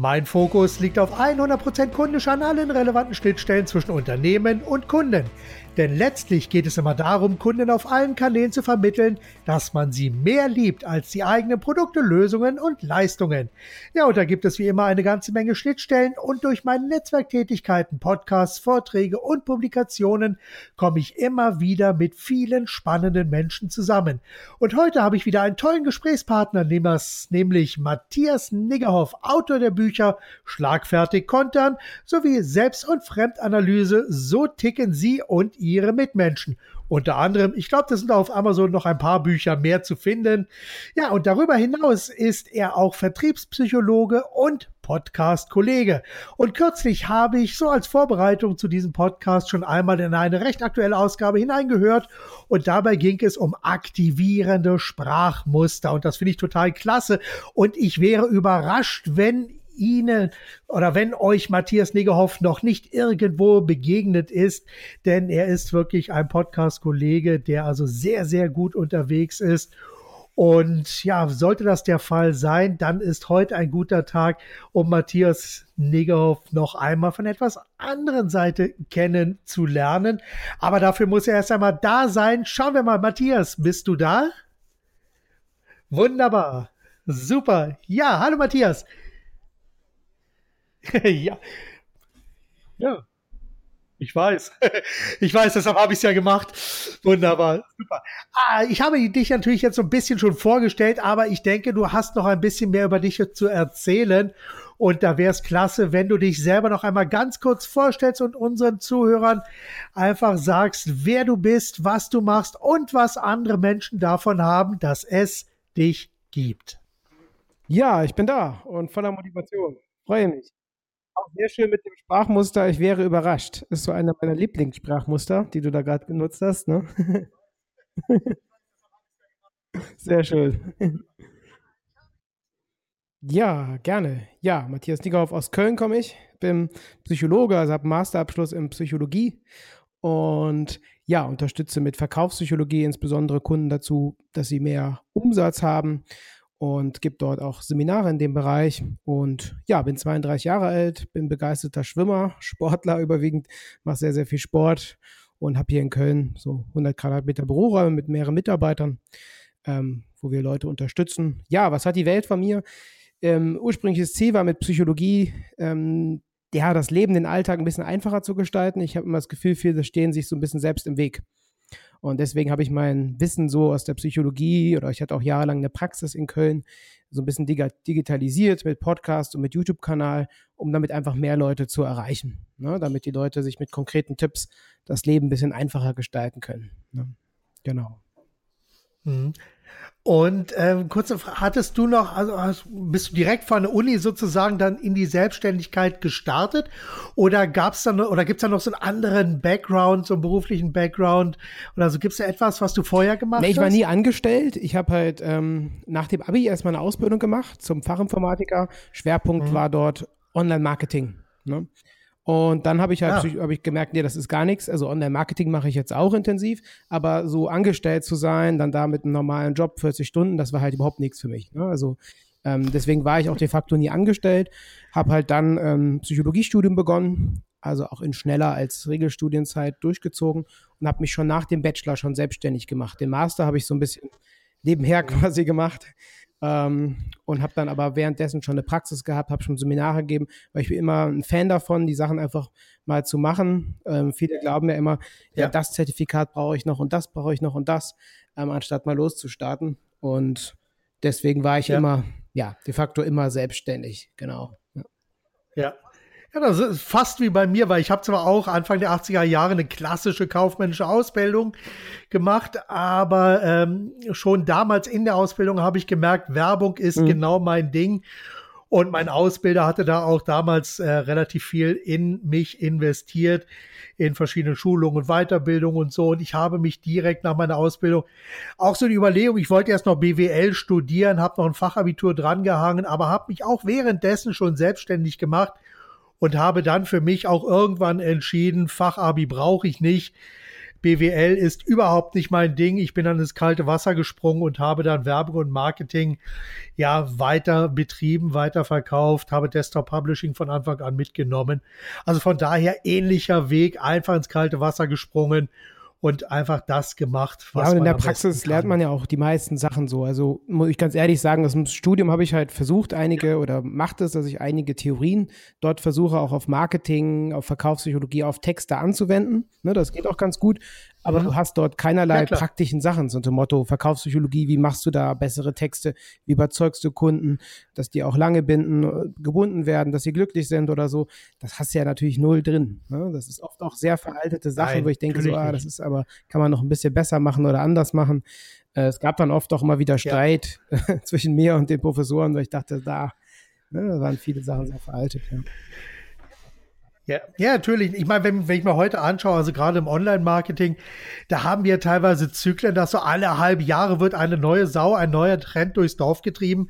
Mein Fokus liegt auf 100% kundisch an allen relevanten Schnittstellen zwischen Unternehmen und Kunden. Denn letztlich geht es immer darum, Kunden auf allen Kanälen zu vermitteln, dass man sie mehr liebt als die eigenen Produkte, Lösungen und Leistungen. Ja, und da gibt es wie immer eine ganze Menge Schnittstellen und durch meine Netzwerktätigkeiten, Podcasts, Vorträge und Publikationen komme ich immer wieder mit vielen spannenden Menschen zusammen. Und heute habe ich wieder einen tollen Gesprächspartner, nämlich Matthias Niggerhoff, Autor der Bücher Schlagfertig Kontern sowie Selbst- und Fremdanalyse. So ticken Sie und Ihr ihre Mitmenschen. Unter anderem, ich glaube, das sind auf Amazon noch ein paar Bücher mehr zu finden. Ja, und darüber hinaus ist er auch Vertriebspsychologe und Podcast-Kollege. Und kürzlich habe ich so als Vorbereitung zu diesem Podcast schon einmal in eine recht aktuelle Ausgabe hineingehört und dabei ging es um aktivierende Sprachmuster und das finde ich total klasse und ich wäre überrascht, wenn Ihnen oder wenn euch Matthias Negerhoff noch nicht irgendwo begegnet ist, denn er ist wirklich ein Podcast-Kollege, der also sehr, sehr gut unterwegs ist. Und ja, sollte das der Fall sein, dann ist heute ein guter Tag, um Matthias Negerhoff noch einmal von etwas anderen Seite kennenzulernen. Aber dafür muss er erst einmal da sein. Schauen wir mal, Matthias, bist du da? Wunderbar. Super. Ja, hallo Matthias. ja. Ja. Ich weiß. Ich weiß, deshalb habe ich es ja gemacht. Wunderbar. Super. Ah, ich habe dich natürlich jetzt so ein bisschen schon vorgestellt, aber ich denke, du hast noch ein bisschen mehr über dich zu erzählen. Und da wäre es klasse, wenn du dich selber noch einmal ganz kurz vorstellst und unseren Zuhörern einfach sagst, wer du bist, was du machst und was andere Menschen davon haben, dass es dich gibt. Ja, ich bin da und voller Motivation. Freue mich auch sehr schön mit dem Sprachmuster. Ich wäre überrascht. Ist so einer meiner Lieblingssprachmuster, die du da gerade genutzt hast. Ne? sehr schön. Ja, gerne. Ja, Matthias Niggerhoff aus Köln komme ich. Bin Psychologe, also habe Masterabschluss in Psychologie und ja, unterstütze mit Verkaufspsychologie insbesondere Kunden dazu, dass sie mehr Umsatz haben und gibt dort auch Seminare in dem Bereich. Und ja, bin 32 Jahre alt, bin begeisterter Schwimmer, Sportler überwiegend, mache sehr, sehr viel Sport und habe hier in Köln so 100 Quadratmeter Büroräume mit mehreren Mitarbeitern, ähm, wo wir Leute unterstützen. Ja, was hat die Welt von mir? Ähm, ursprüngliches Ziel war mit Psychologie, ähm, ja, das Leben, den Alltag ein bisschen einfacher zu gestalten. Ich habe immer das Gefühl, viele stehen sich so ein bisschen selbst im Weg. Und deswegen habe ich mein Wissen so aus der Psychologie oder ich hatte auch jahrelang eine Praxis in Köln so ein bisschen digitalisiert mit Podcast und mit YouTube-Kanal, um damit einfach mehr Leute zu erreichen. Ne? Damit die Leute sich mit konkreten Tipps das Leben ein bisschen einfacher gestalten können. Ne? Genau. Mhm. Und äh, kurze Frage, hattest du noch, also hast, bist du direkt von der Uni sozusagen dann in die Selbstständigkeit gestartet? Oder gab's dann oder gibt's da noch so einen anderen Background, so einen beruflichen Background? Oder so gibt's da etwas, was du vorher gemacht nee, ich hast? Ich war nie angestellt. Ich habe halt ähm, nach dem Abi erstmal eine Ausbildung gemacht zum Fachinformatiker. Schwerpunkt mhm. war dort Online-Marketing. Ne? Und dann habe ich halt ja. hab ich gemerkt, nee, das ist gar nichts. Also Online-Marketing mache ich jetzt auch intensiv, aber so angestellt zu sein, dann da mit einem normalen Job 40 Stunden, das war halt überhaupt nichts für mich. Ne? Also ähm, deswegen war ich auch de facto nie angestellt, habe halt dann ähm, Psychologiestudium begonnen, also auch in schneller als Regelstudienzeit durchgezogen und habe mich schon nach dem Bachelor schon selbstständig gemacht. Den Master habe ich so ein bisschen nebenher quasi gemacht. Ähm, und habe dann aber währenddessen schon eine Praxis gehabt, habe schon Seminare gegeben, weil ich bin immer ein Fan davon, die Sachen einfach mal zu machen. Ähm, viele glauben ja immer, ja, ja das Zertifikat brauche ich noch und das brauche ich noch und das, ähm, anstatt mal loszustarten. Und deswegen war ich ja. immer, ja, de facto immer selbstständig, genau. ja. ja. Ja, das ist fast wie bei mir, weil ich habe zwar auch Anfang der 80er Jahre eine klassische kaufmännische Ausbildung gemacht, aber ähm, schon damals in der Ausbildung habe ich gemerkt, Werbung ist mhm. genau mein Ding. Und mein Ausbilder hatte da auch damals äh, relativ viel in mich investiert, in verschiedene Schulungen und Weiterbildungen und so. Und ich habe mich direkt nach meiner Ausbildung auch so die Überlegung, ich wollte erst noch BWL studieren, habe noch ein Fachabitur drangehangen, aber habe mich auch währenddessen schon selbstständig gemacht und habe dann für mich auch irgendwann entschieden, Fachabi brauche ich nicht. BWL ist überhaupt nicht mein Ding. Ich bin dann ins kalte Wasser gesprungen und habe dann Werbung und Marketing ja weiter betrieben, weiter verkauft, habe Desktop Publishing von Anfang an mitgenommen. Also von daher ähnlicher Weg, einfach ins kalte Wasser gesprungen und einfach das gemacht, was ja, und in der Praxis lernt man ja auch die meisten Sachen so. Also muss ich ganz ehrlich sagen, das Studium habe ich halt versucht, einige oder macht es, dass ich einige Theorien dort versuche, auch auf Marketing, auf Verkaufspsychologie, auf Texte anzuwenden. Ne, das geht auch ganz gut aber mhm. du hast dort keinerlei ja, praktischen Sachen, so unter Motto Verkaufspsychologie, wie machst du da bessere Texte, wie überzeugst du Kunden, dass die auch lange binden, äh, gebunden werden, dass sie glücklich sind oder so. Das hast du ja natürlich null drin. Ne? Das ist oft auch sehr veraltete Sachen, Nein, wo ich denke, so, ah, das ist aber, kann man noch ein bisschen besser machen oder anders machen. Äh, es gab dann oft auch immer wieder Streit ja. zwischen mir und den Professoren, weil ich dachte, da, ne, da waren viele Sachen sehr veraltet. Ja. Ja, ja, natürlich. Ich meine, wenn, wenn ich mir heute anschaue, also gerade im Online-Marketing, da haben wir teilweise Zyklen, dass so alle halbe Jahre wird eine neue Sau, ein neuer Trend durchs Dorf getrieben,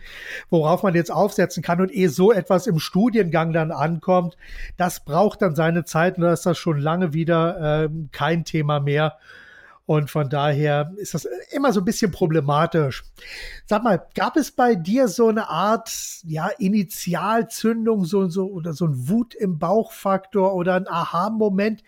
worauf man jetzt aufsetzen kann. Und ehe so etwas im Studiengang dann ankommt, das braucht dann seine Zeit und da ist das schon lange wieder äh, kein Thema mehr. Und von daher ist das immer so ein bisschen problematisch. Sag mal, gab es bei dir so eine Art, ja, Initialzündung, so, so, oder so ein Wut im Bauchfaktor oder ein Aha-Moment,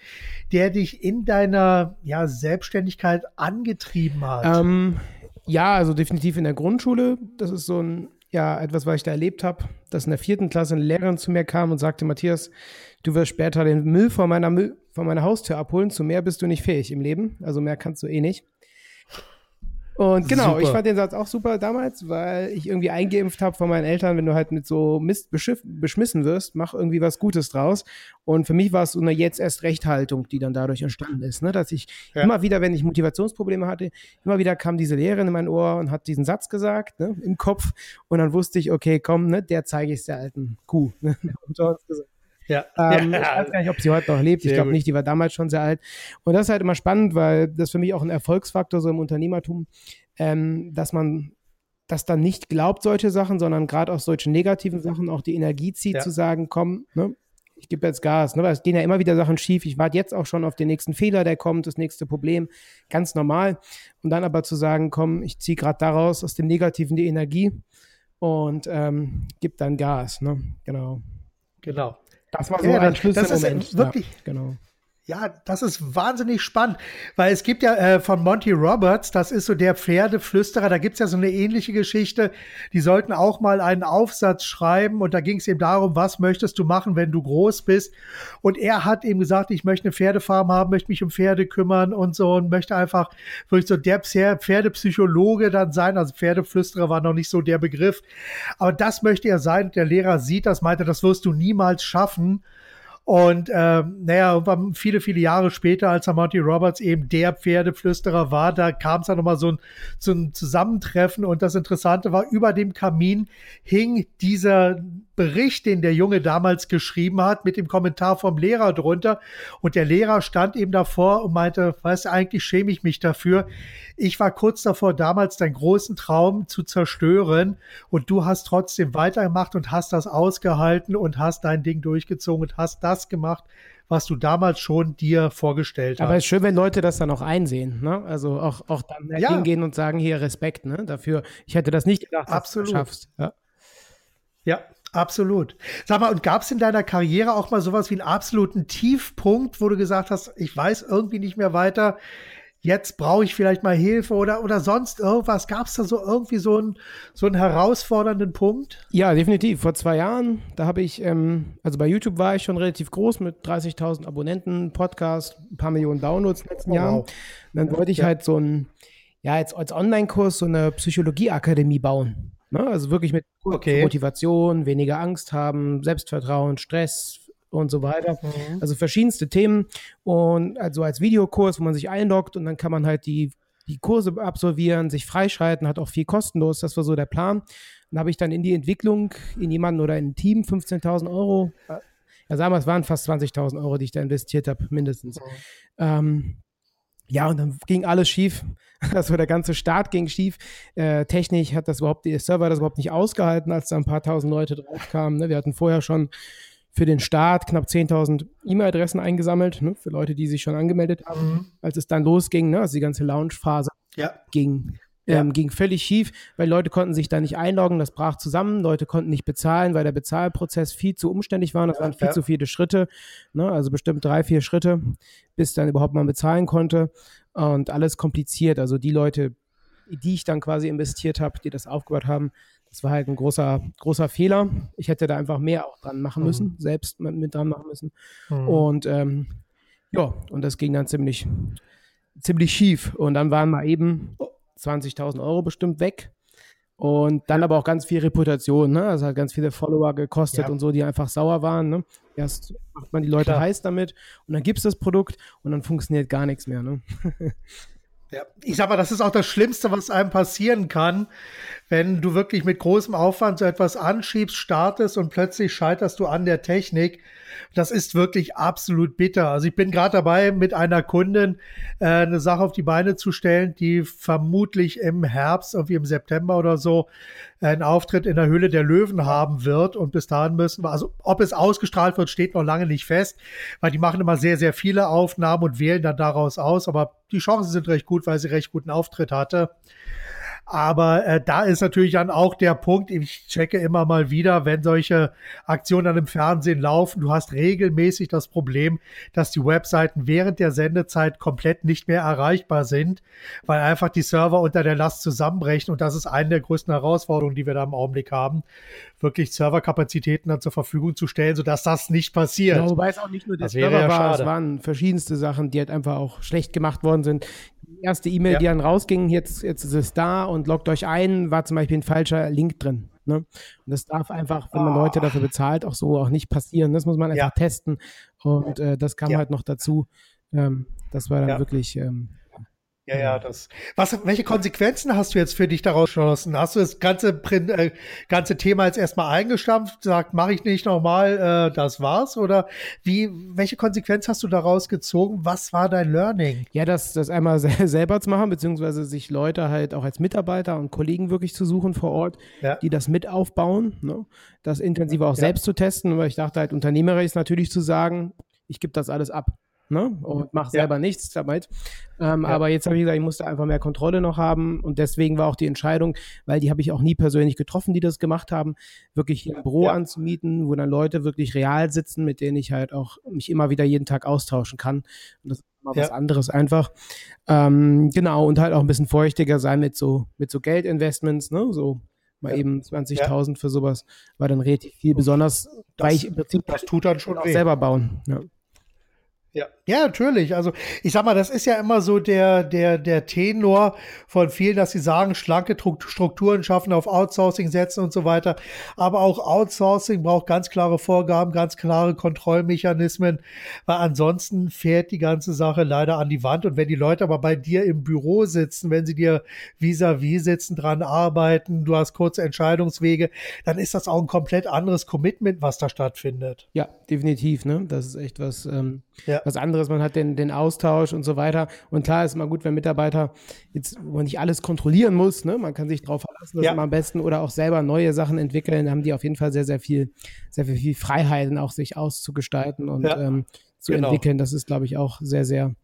der dich in deiner, ja, Selbstständigkeit angetrieben hat? Ähm, ja, also definitiv in der Grundschule. Das ist so ein, ja, etwas, was ich da erlebt habe, dass in der vierten Klasse eine Lehrerin zu mir kam und sagte, Matthias, du wirst später den Müll vor meiner Müll von meiner Haustür abholen. Zu mehr bist du nicht fähig im Leben. Also mehr kannst du eh nicht. Und genau, super. ich fand den Satz auch super damals, weil ich irgendwie eingeimpft habe von meinen Eltern, wenn du halt mit so Mist beschmissen wirst, mach irgendwie was Gutes draus. Und für mich war es so eine jetzt erst Rechthaltung, die dann dadurch entstanden ist, ne? dass ich ja. immer wieder, wenn ich Motivationsprobleme hatte, immer wieder kam diese Lehrerin in mein Ohr und hat diesen Satz gesagt ne? im Kopf und dann wusste ich, okay, komm, ne? der zeige ich der alten Kuh. Ne? und so gesagt. Ja. Ähm, ja. Ich weiß gar nicht, ob sie heute noch lebt. ich glaube nicht, die war damals schon sehr alt. Und das ist halt immer spannend, weil das für mich auch ein Erfolgsfaktor so im Unternehmertum, ähm, dass man das dann nicht glaubt, solche Sachen, sondern gerade aus solchen negativen Sachen auch die Energie zieht, ja. zu sagen, komm, ne, ich gebe jetzt Gas, ne, weil es gehen ja immer wieder Sachen schief. Ich warte jetzt auch schon auf den nächsten Fehler, der kommt, das nächste Problem, ganz normal. Und dann aber zu sagen, komm, ich ziehe gerade daraus aus dem Negativen die Energie und ähm, gib dann Gas, ne? Genau. Genau. Das war so ja, ein Schlüsselmoment. Das ist wirklich, ja, genau. Ja, das ist wahnsinnig spannend, weil es gibt ja äh, von Monty Roberts, das ist so der Pferdeflüsterer, da gibt's ja so eine ähnliche Geschichte, die sollten auch mal einen Aufsatz schreiben und da ging es eben darum, was möchtest du machen, wenn du groß bist? Und er hat eben gesagt, ich möchte eine Pferdefarm haben, möchte mich um Pferde kümmern und so und möchte einfach wirklich so der Pferdepsychologe dann sein, also Pferdeflüsterer war noch nicht so der Begriff, aber das möchte er sein, der Lehrer sieht das, meinte, das wirst du niemals schaffen und ähm, naja, viele, viele Jahre später, als Monty Roberts eben der Pferdeflüsterer war, da kam es dann nochmal so ein, so ein Zusammentreffen. Und das Interessante war, über dem Kamin hing dieser Bericht, den der Junge damals geschrieben hat, mit dem Kommentar vom Lehrer drunter. Und der Lehrer stand eben davor und meinte, weißt du, eigentlich schäme ich mich dafür. Ich war kurz davor, damals deinen großen Traum zu zerstören. Und du hast trotzdem weitergemacht und hast das ausgehalten und hast dein Ding durchgezogen und hast das gemacht, was du damals schon dir vorgestellt hast. Aber es ist schön, wenn Leute das dann auch einsehen, ne? Also auch, auch dann ja. hingehen und sagen, hier Respekt, ne? Dafür, ich hätte das nicht gedacht, dass Absolut. du das schaffst. Ja. Ja, Absolut. Sag mal, und gab es in deiner Karriere auch mal sowas wie einen absoluten Tiefpunkt, wo du gesagt hast, ich weiß irgendwie nicht mehr weiter, jetzt brauche ich vielleicht mal Hilfe oder, oder sonst irgendwas? Gab es da so irgendwie so einen, so einen herausfordernden Punkt? Ja, definitiv. Vor zwei Jahren, da habe ich, ähm, also bei YouTube war ich schon relativ groß mit 30.000 Abonnenten, Podcast, ein paar Millionen Downloads in den letzten oh, Jahren. Wow. Und dann wollte ich ja. halt so ein, ja, jetzt als Online-Kurs so eine Psychologieakademie bauen. Ne? Also wirklich mit okay. Motivation, weniger Angst haben, Selbstvertrauen, Stress und so weiter. Mhm. Also verschiedenste Themen. Und also als Videokurs, wo man sich einloggt und dann kann man halt die, die Kurse absolvieren, sich freischalten, hat auch viel kostenlos. Das war so der Plan. Dann habe ich dann in die Entwicklung, in jemanden oder in ein Team 15.000 Euro, ja sagen wir, es waren fast 20.000 Euro, die ich da investiert habe, mindestens. Mhm. Ähm, ja, und dann ging alles schief. Also der ganze Start ging schief. Äh, technisch hat das überhaupt, der Server das überhaupt nicht ausgehalten, als da ein paar tausend Leute drauf kamen. Ne? Wir hatten vorher schon für den Start knapp 10.000 E-Mail-Adressen eingesammelt, ne, für Leute, die sich schon angemeldet haben, mhm. als es dann losging, ne, also die ganze Launch-Phase ja. ging. Ähm, ja. ging völlig schief, weil Leute konnten sich da nicht einloggen, das brach zusammen, Leute konnten nicht bezahlen, weil der Bezahlprozess viel zu umständlich war, das ja, waren viel ja. zu viele Schritte, ne, also bestimmt drei, vier Schritte, bis dann überhaupt mal bezahlen konnte und alles kompliziert, also die Leute, die ich dann quasi investiert habe, die das aufgebaut haben, das war halt ein großer, großer Fehler. Ich hätte da einfach mehr auch dran machen müssen, mhm. selbst mit dran machen müssen. Mhm. Und ähm, ja, und das ging dann ziemlich, ziemlich schief. Und dann waren mal eben 20.000 Euro bestimmt weg. Und dann aber auch ganz viel Reputation, ne? Also hat ganz viele Follower gekostet ja. und so, die einfach sauer waren. Ne? Erst macht man die Leute Klar. heiß damit und dann gibt es das Produkt und dann funktioniert gar nichts mehr. Ne? Ja, ich sag mal, das ist auch das Schlimmste, was einem passieren kann, wenn du wirklich mit großem Aufwand so etwas anschiebst, startest und plötzlich scheiterst du an der Technik. Das ist wirklich absolut bitter. Also ich bin gerade dabei, mit einer Kundin äh, eine Sache auf die Beine zu stellen, die vermutlich im Herbst, irgendwie im September oder so, einen Auftritt in der Höhle der Löwen haben wird. Und bis dahin müssen wir, also ob es ausgestrahlt wird, steht noch lange nicht fest, weil die machen immer sehr, sehr viele Aufnahmen und wählen dann daraus aus. Aber die Chancen sind recht gut, weil sie recht guten Auftritt hatte. Aber äh, da ist natürlich dann auch der Punkt, ich checke immer mal wieder, wenn solche Aktionen dann im Fernsehen laufen, du hast regelmäßig das Problem, dass die Webseiten während der Sendezeit komplett nicht mehr erreichbar sind, weil einfach die Server unter der Last zusammenbrechen. Und das ist eine der größten Herausforderungen, die wir da im Augenblick haben, wirklich Serverkapazitäten dann zur Verfügung zu stellen, sodass das nicht passiert. Ja, wobei es auch nicht nur der Server ja war, schade. es waren verschiedenste Sachen, die halt einfach auch schlecht gemacht worden sind erste E-Mail, ja. die dann rausging, jetzt, jetzt ist es da und loggt euch ein, war zum Beispiel ein falscher Link drin. Ne? Und das darf einfach, wenn man oh. Leute dafür bezahlt, auch so auch nicht passieren. Das muss man einfach ja. testen. Und äh, das kam halt noch dazu. Ähm, das war dann wirklich ähm, ja, ja, das. Was, welche Konsequenzen hast du jetzt für dich daraus geschlossen? Hast du das ganze, äh, ganze Thema jetzt erstmal eingestampft, sagt, mache ich nicht nochmal, äh, das war's? Oder wie, welche Konsequenz hast du daraus gezogen? Was war dein Learning? Ja, das, das einmal selber zu machen, beziehungsweise sich Leute halt auch als Mitarbeiter und Kollegen wirklich zu suchen vor Ort, ja. die das mit aufbauen, ne? das intensiver auch ja. selbst zu testen, weil ich dachte halt, unternehmerisch ist natürlich zu sagen, ich gebe das alles ab ne? und mache selber ja. nichts damit. Ähm, ja. Aber jetzt habe ich gesagt, ich musste einfach mehr Kontrolle noch haben und deswegen war auch die Entscheidung, weil die habe ich auch nie persönlich getroffen, die das gemacht haben, wirklich ein Büro ja. anzumieten, wo dann Leute wirklich real sitzen, mit denen ich halt auch mich immer wieder jeden Tag austauschen kann. Und das ist mal was anderes einfach. Ähm, genau, und halt auch ein bisschen feuchtiger sein mit so, mit so Geldinvestments, ne? So mal ja. eben 20.000 ja. für sowas war dann relativ viel, besonders das, weil ich im Prinzip das tut dann schon auch selber bauen. Ja. Ja. ja, natürlich. Also ich sag mal, das ist ja immer so der, der, der Tenor von vielen, dass sie sagen, schlanke Strukturen schaffen, auf Outsourcing setzen und so weiter. Aber auch Outsourcing braucht ganz klare Vorgaben, ganz klare Kontrollmechanismen, weil ansonsten fährt die ganze Sache leider an die Wand. Und wenn die Leute aber bei dir im Büro sitzen, wenn sie dir vis-à-vis -vis sitzen, dran arbeiten, du hast kurze Entscheidungswege, dann ist das auch ein komplett anderes Commitment, was da stattfindet. Ja, definitiv. Ne? Das ist echt was. Ähm ja. Was anderes. Man hat den, den Austausch und so weiter. Und klar ist immer gut, wenn Mitarbeiter jetzt, wo man nicht alles kontrollieren muss, ne? man kann sich darauf verlassen, dass ja. man am besten oder auch selber neue Sachen entwickeln, da haben die auf jeden Fall sehr, sehr viel, sehr viel, viel Freiheiten, auch sich auszugestalten und ja. ähm, zu genau. entwickeln. Das ist, glaube ich, auch sehr, sehr,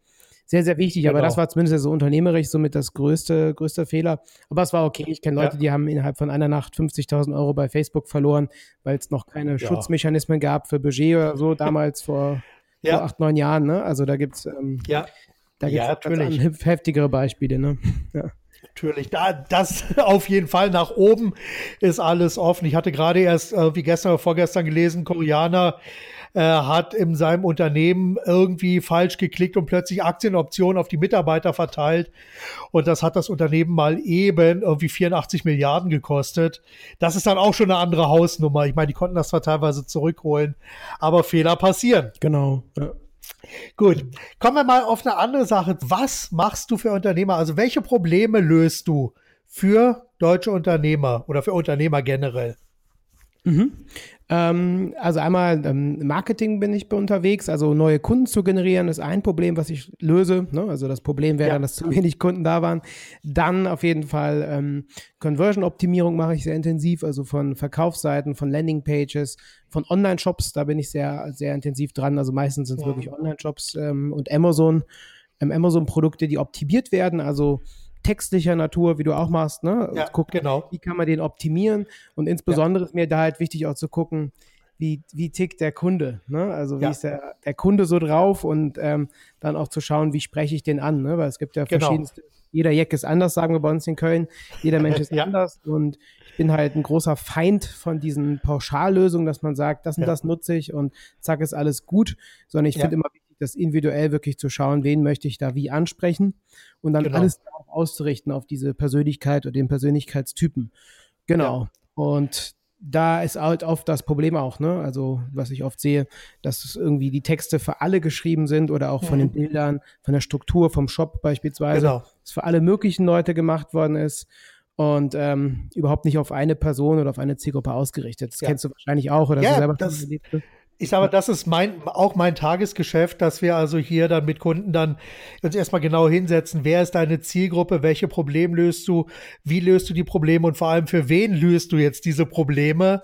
sehr, sehr wichtig. Genau. Aber das war zumindest so unternehmerisch somit das größte, größte Fehler. Aber es war okay. Ich kenne Leute, ja. die haben innerhalb von einer Nacht 50.000 Euro bei Facebook verloren, weil es noch keine ja. Schutzmechanismen gab für Budget oder so damals vor ja. vor acht, neun Jahren, ne? Also da gibt es ähm, ja. da gibt's ja, natürlich. heftigere Beispiele, ne? Ja. Natürlich, da, das auf jeden Fall nach oben ist alles offen. Ich hatte gerade erst, äh, wie gestern oder vorgestern gelesen, Koreaner äh, hat in seinem Unternehmen irgendwie falsch geklickt und plötzlich Aktienoptionen auf die Mitarbeiter verteilt. Und das hat das Unternehmen mal eben irgendwie 84 Milliarden gekostet. Das ist dann auch schon eine andere Hausnummer. Ich meine, die konnten das zwar teilweise zurückholen, aber Fehler passieren. Genau. Ja. Gut, kommen wir mal auf eine andere Sache. Was machst du für Unternehmer? Also welche Probleme löst du für deutsche Unternehmer oder für Unternehmer generell? Mhm. Ähm, also einmal ähm, Marketing bin ich unterwegs, also neue Kunden zu generieren ist ein Problem, was ich löse. Ne? Also das Problem wäre ja. dann, dass zu wenig Kunden da waren. Dann auf jeden Fall ähm, Conversion-Optimierung mache ich sehr intensiv, also von Verkaufsseiten, von Landing-Pages, von Online-Shops, da bin ich sehr, sehr intensiv dran. Also meistens sind es ja. wirklich Online-Shops ähm, und Amazon, ähm, Amazon-Produkte, die optimiert werden, also textlicher Natur, wie du auch machst, ne? Ja, Guck, genau. Wie kann man den optimieren? Und insbesondere ja. ist mir da halt wichtig auch zu gucken, wie, wie tickt der Kunde, ne? Also wie ja. ist der, der Kunde so drauf und ähm, dann auch zu schauen, wie spreche ich den an, ne? Weil es gibt ja genau. verschiedenste, jeder Jack ist anders, sagen wir bei uns in Köln, jeder Mensch ist ja. anders und ich bin halt ein großer Feind von diesen Pauschallösungen, dass man sagt, das und ja. das nutze ich und zack ist alles gut, sondern ich finde immer wichtig, das individuell wirklich zu schauen, wen möchte ich da wie ansprechen und dann genau. alles auszurichten auf diese Persönlichkeit oder den Persönlichkeitstypen. Genau. Ja. Und da ist halt oft das Problem auch, ne? Also, was ich oft sehe, dass irgendwie die Texte für alle geschrieben sind oder auch von mhm. den Bildern, von der Struktur, vom Shop beispielsweise, genau. dass für alle möglichen Leute gemacht worden ist und ähm, überhaupt nicht auf eine Person oder auf eine Zielgruppe ausgerichtet. Das ja. kennst du wahrscheinlich auch oder ja, du selber das, erlebt hast ich sage, das ist mein, auch mein Tagesgeschäft, dass wir also hier dann mit Kunden dann uns erstmal genau hinsetzen. Wer ist deine Zielgruppe? Welche Probleme löst du? Wie löst du die Probleme? Und vor allem für wen löst du jetzt diese Probleme?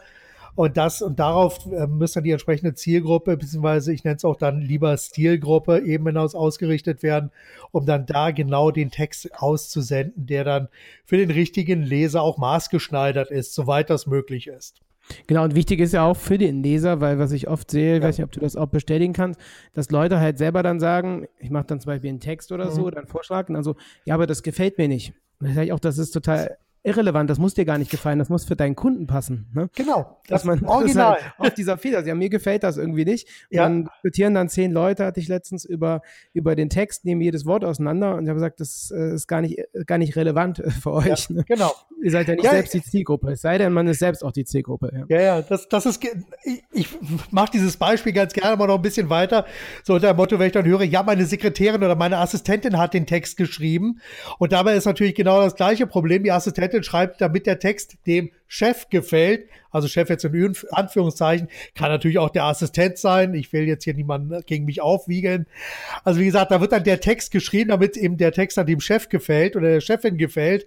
Und das, und darauf äh, müsste die entsprechende Zielgruppe, beziehungsweise ich nenne es auch dann lieber Stilgruppe eben hinaus ausgerichtet werden, um dann da genau den Text auszusenden, der dann für den richtigen Leser auch maßgeschneidert ist, soweit das möglich ist. Genau, und wichtig ist ja auch für den Leser, weil was ich oft sehe, ich ja. weiß nicht, ob du das auch bestätigen kannst, dass Leute halt selber dann sagen, ich mache dann zum Beispiel einen Text oder mhm. so, oder einen Vorschlag und dann so, ja, aber das gefällt mir nicht. Und dann sage ich auch, das ist total irrelevant, das muss dir gar nicht gefallen, das muss für deinen Kunden passen. Ne? Genau, das Dass man, Original. Das halt auf dieser Fehler, ja, mir gefällt das irgendwie nicht. Und ja. dann diskutieren dann zehn Leute, hatte ich letztens, über, über den Text, nehmen jedes Wort auseinander und ich habe gesagt, das äh, ist gar nicht, gar nicht relevant äh, für euch. Ja, ne? Genau. Ihr seid ja nicht ja, selbst die Zielgruppe, es sei denn, man ist selbst auch die Zielgruppe. Ja, ja, ja das, das ist, ich, ich mache dieses Beispiel ganz gerne mal noch ein bisschen weiter, so unter dem Motto, wenn ich dann höre, ja, meine Sekretärin oder meine Assistentin hat den Text geschrieben und dabei ist natürlich genau das gleiche Problem, die Assistentin schreibt, damit der Text dem Chef gefällt, also Chef jetzt in Anführungszeichen, kann natürlich auch der Assistent sein. Ich will jetzt hier niemanden gegen mich aufwiegen. Also wie gesagt, da wird dann der Text geschrieben, damit eben der Text dann dem Chef gefällt oder der Chefin gefällt.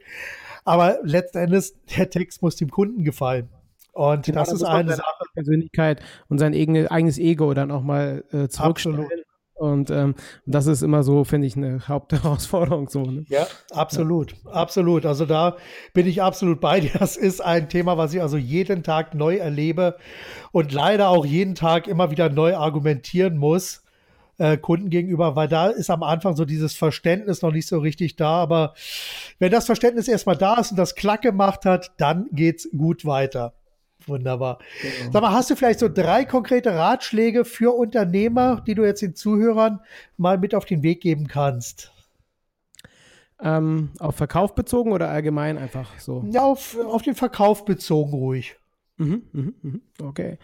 Aber letzten Endes, der Text muss dem Kunden gefallen. Und genau, das, das, ist eine Sache. Persönlichkeit und sein eigenes Ego dann auch mal äh, zurückstellen. Absolut. Und ähm, das ist immer so, finde ich, eine Hauptherausforderung. So, ne? Ja, absolut, ja. absolut. Also da bin ich absolut bei dir. Das ist ein Thema, was ich also jeden Tag neu erlebe und leider auch jeden Tag immer wieder neu argumentieren muss. Äh, Kunden gegenüber, weil da ist am Anfang so dieses Verständnis noch nicht so richtig da. Aber wenn das Verständnis erstmal da ist und das Klack gemacht hat, dann geht's gut weiter. Wunderbar. Genau. Sag mal, hast du vielleicht so drei konkrete Ratschläge für Unternehmer, die du jetzt den Zuhörern mal mit auf den Weg geben kannst? Ähm, auf Verkauf bezogen oder allgemein einfach so? Ja, auf, auf den Verkauf bezogen ruhig. Mhm, mh, mh. Okay.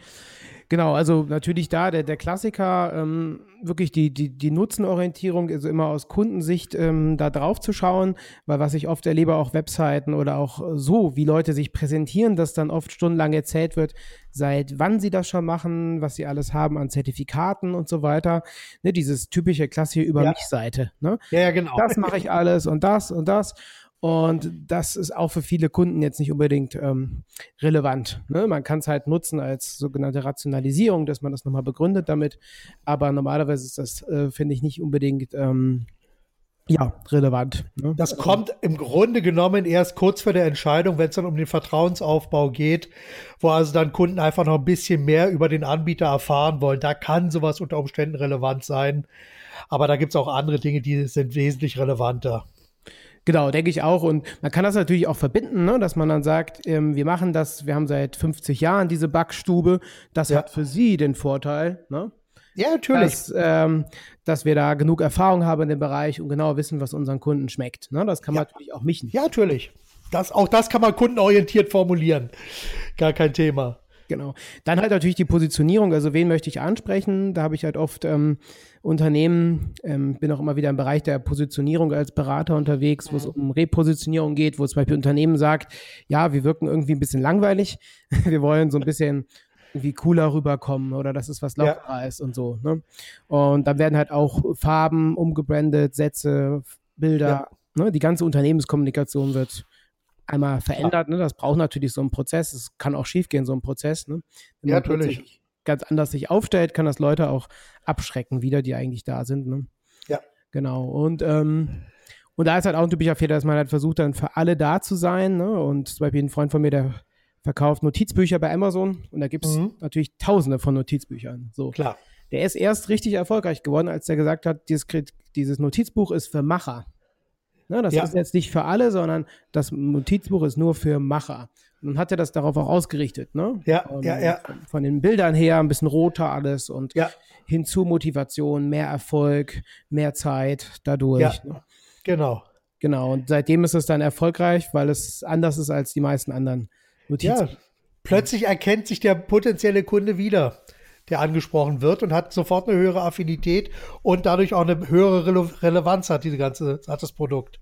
Genau, also natürlich da der, der Klassiker, ähm, wirklich die, die, die Nutzenorientierung, also immer aus Kundensicht ähm, da drauf zu schauen, weil was ich oft erlebe, auch Webseiten oder auch so, wie Leute sich präsentieren, dass dann oft stundenlang erzählt wird, seit wann sie das schon machen, was sie alles haben an Zertifikaten und so weiter. Ne, dieses typische klassische Über mich-Seite. Ne? Ja, ja, genau. Das mache ich alles und das und das. Und das ist auch für viele Kunden jetzt nicht unbedingt ähm, relevant. Ne? Man kann es halt nutzen als sogenannte Rationalisierung, dass man das nochmal begründet damit. Aber normalerweise ist das, äh, finde ich, nicht unbedingt ähm, ja, relevant. Ne? Das kommt im Grunde genommen erst kurz vor der Entscheidung, wenn es dann um den Vertrauensaufbau geht, wo also dann Kunden einfach noch ein bisschen mehr über den Anbieter erfahren wollen. Da kann sowas unter Umständen relevant sein. Aber da gibt es auch andere Dinge, die sind wesentlich relevanter. Genau, denke ich auch. Und man kann das natürlich auch verbinden, ne? dass man dann sagt, ähm, wir machen das, wir haben seit 50 Jahren diese Backstube. Das ja. hat für Sie den Vorteil, ne? Ja, natürlich. Dass, ähm, dass wir da genug Erfahrung haben in dem Bereich und genau wissen, was unseren Kunden schmeckt. Ne? Das kann man ja. natürlich auch mischen. Ja, natürlich. Das, auch das kann man kundenorientiert formulieren. Gar kein Thema. Genau. Dann halt natürlich die Positionierung, also wen möchte ich ansprechen? Da habe ich halt oft ähm, Unternehmen, ähm, bin auch immer wieder im Bereich der Positionierung als Berater unterwegs, wo es um Repositionierung geht, wo zum Beispiel Unternehmen sagt, ja, wir wirken irgendwie ein bisschen langweilig, wir wollen so ein bisschen irgendwie cooler rüberkommen oder dass es was lockerer ja. ist und so. Ne? Und dann werden halt auch Farben umgebrandet, Sätze, Bilder. Ja. Ne? Die ganze Unternehmenskommunikation wird einmal verändert. Ne? Das braucht natürlich so einen Prozess. Es kann auch schiefgehen, so ein Prozess. Ne? Wenn ja, natürlich. Ganz anders sich aufstellt, kann das Leute auch abschrecken, wieder, die eigentlich da sind. Ne? Ja. Genau. Und ähm, und da ist halt auch ein typischer Fehler, dass man halt versucht, dann für alle da zu sein. Ne? Und zum Beispiel ein Freund von mir, der verkauft Notizbücher bei Amazon und da gibt es mhm. natürlich tausende von Notizbüchern. So. Klar. Der ist erst richtig erfolgreich geworden, als er gesagt hat, dieses, dieses Notizbuch ist für Macher. Ne, das ja. ist jetzt nicht für alle, sondern das Notizbuch ist nur für Macher. Und dann hat er das darauf auch ausgerichtet. Ne? Ja, und ja, ja. Von den Bildern her ein bisschen roter alles und ja. hinzu Motivation, mehr Erfolg, mehr Zeit dadurch. Ja, ne? genau. Genau, und seitdem ist es dann erfolgreich, weil es anders ist als die meisten anderen Notizen. Ja, plötzlich erkennt sich der potenzielle Kunde wieder, der angesprochen wird und hat sofort eine höhere Affinität und dadurch auch eine höhere Rele Relevanz hat diese ganze, hat das Produkt.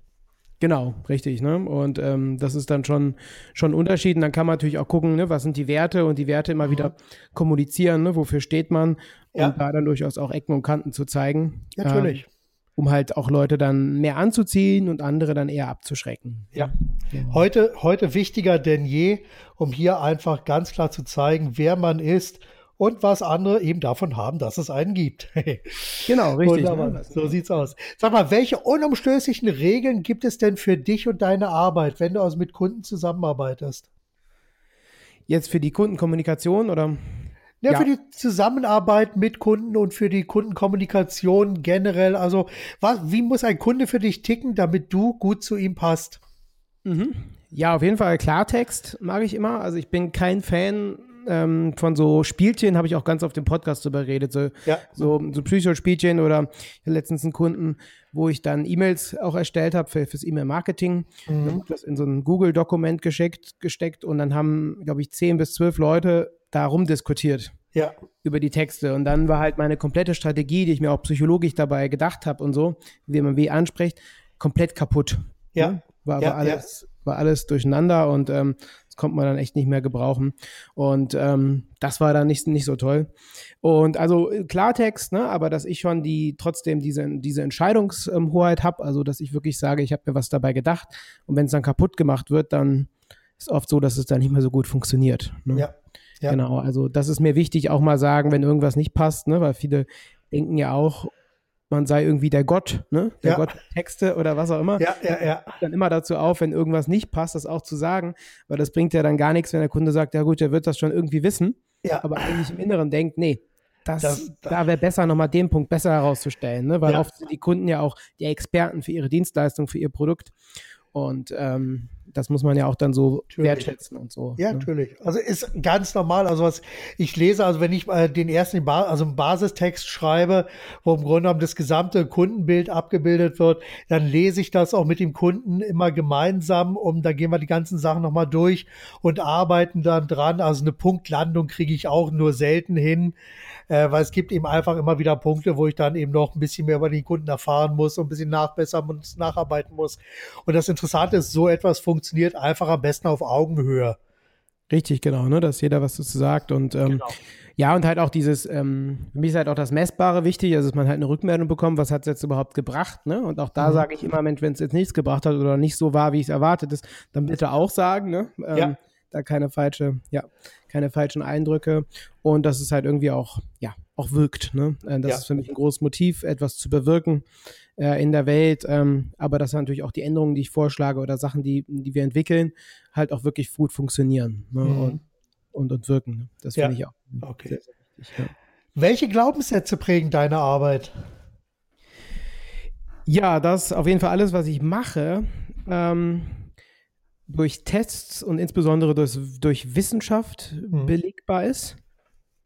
Genau, richtig, ne? Und ähm, das ist dann schon, schon ein Unterschied. Und dann kann man natürlich auch gucken, ne, was sind die Werte und die Werte immer wieder kommunizieren, ne? Wofür steht man? Ja. Und da dann durchaus auch Ecken und Kanten zu zeigen. Natürlich. Ähm, um halt auch Leute dann mehr anzuziehen und andere dann eher abzuschrecken. Ja. ja. Heute, heute wichtiger denn je, um hier einfach ganz klar zu zeigen, wer man ist und was andere eben davon haben, dass es einen gibt. genau, richtig. Ne? So sieht's aus. Sag mal, welche unumstößlichen Regeln gibt es denn für dich und deine Arbeit, wenn du also mit Kunden zusammenarbeitest? Jetzt für die Kundenkommunikation oder? Ja, ja, für die Zusammenarbeit mit Kunden und für die Kundenkommunikation generell. Also, was, wie muss ein Kunde für dich ticken, damit du gut zu ihm passt? Mhm. Ja, auf jeden Fall Klartext mag ich immer. Also, ich bin kein Fan ähm, von so Spielchen, habe ich auch ganz auf dem Podcast drüber geredet. So, ja. so, so Psycho-Spielchen oder letztens einen Kunden, wo ich dann E-Mails auch erstellt habe für, fürs E-Mail-Marketing. Mhm. Das in so ein Google-Dokument geschickt, gesteckt und dann haben, glaube ich, zehn bis zwölf Leute da rumdiskutiert. Ja. Über die Texte. Und dann war halt meine komplette Strategie, die ich mir auch psychologisch dabei gedacht habe und so, wie man wie anspricht, komplett kaputt. Ja. Ne? War, ja, war, alles, ja. war alles durcheinander und ähm, das konnte man dann echt nicht mehr gebrauchen. Und ähm, das war dann nicht, nicht so toll. Und also Klartext, ne, aber dass ich schon die trotzdem diese, diese Entscheidungshoheit habe, also dass ich wirklich sage, ich habe mir was dabei gedacht und wenn es dann kaputt gemacht wird, dann ist oft so, dass es dann nicht mehr so gut funktioniert. Ne? Ja. Ja. Genau, also das ist mir wichtig, auch mal sagen, wenn irgendwas nicht passt, ne? weil viele denken ja auch, man sei irgendwie der Gott, ne? Der ja. Gott Texte oder was auch immer. Ja, ja, ja. Dann immer dazu auf, wenn irgendwas nicht passt, das auch zu sagen, weil das bringt ja dann gar nichts, wenn der Kunde sagt, ja gut, der wird das schon irgendwie wissen, ja. aber eigentlich im Inneren denkt, nee, das, das, da wäre besser, nochmal den Punkt besser herauszustellen, ne? weil ja. oft sind die Kunden ja auch die Experten für ihre Dienstleistung, für ihr Produkt. Und ähm, das muss man ja auch dann so natürlich. wertschätzen und so. Ja, ne? natürlich. Also ist ganz normal. Also was ich lese, also wenn ich äh, den ersten, ba also einen Basistext schreibe, wo im Grunde genommen das gesamte Kundenbild abgebildet wird, dann lese ich das auch mit dem Kunden immer gemeinsam, um da gehen wir die ganzen Sachen nochmal durch und arbeiten dann dran. Also eine Punktlandung kriege ich auch nur selten hin, äh, weil es gibt eben einfach immer wieder Punkte, wo ich dann eben noch ein bisschen mehr über den Kunden erfahren muss und ein bisschen nachbessern und nacharbeiten muss. Und das Interessante ist, so etwas funktioniert funktioniert einfach am besten auf Augenhöhe. Richtig, genau, ne, dass jeder was dazu sagt und ähm, genau. ja, und halt auch dieses, ähm, für mich ist halt auch das Messbare wichtig, also dass man halt eine Rückmeldung bekommt, was hat es jetzt überhaupt gebracht, ne? Und auch da mhm. sage ich immer, Mensch, wenn es jetzt nichts gebracht hat oder nicht so war, wie ich es erwartet ist, dann bitte auch sagen, ne? Ähm, ja. Da keine falsche, ja, keine falschen Eindrücke und dass es halt irgendwie auch, ja, auch wirkt, ne? Äh, das ja. ist für mich ein großes Motiv, etwas zu bewirken äh, in der Welt, ähm, aber dass natürlich auch die Änderungen, die ich vorschlage oder Sachen, die, die wir entwickeln, halt auch wirklich gut funktionieren ne? mhm. und, und, und, wirken. Das ja. finde ich auch okay. sehr, sehr wichtig. Ja. Welche Glaubenssätze prägen deine Arbeit? Ja, das auf jeden Fall alles, was ich mache, ähm, durch Tests und insbesondere durch, durch Wissenschaft mhm. belegbar ist.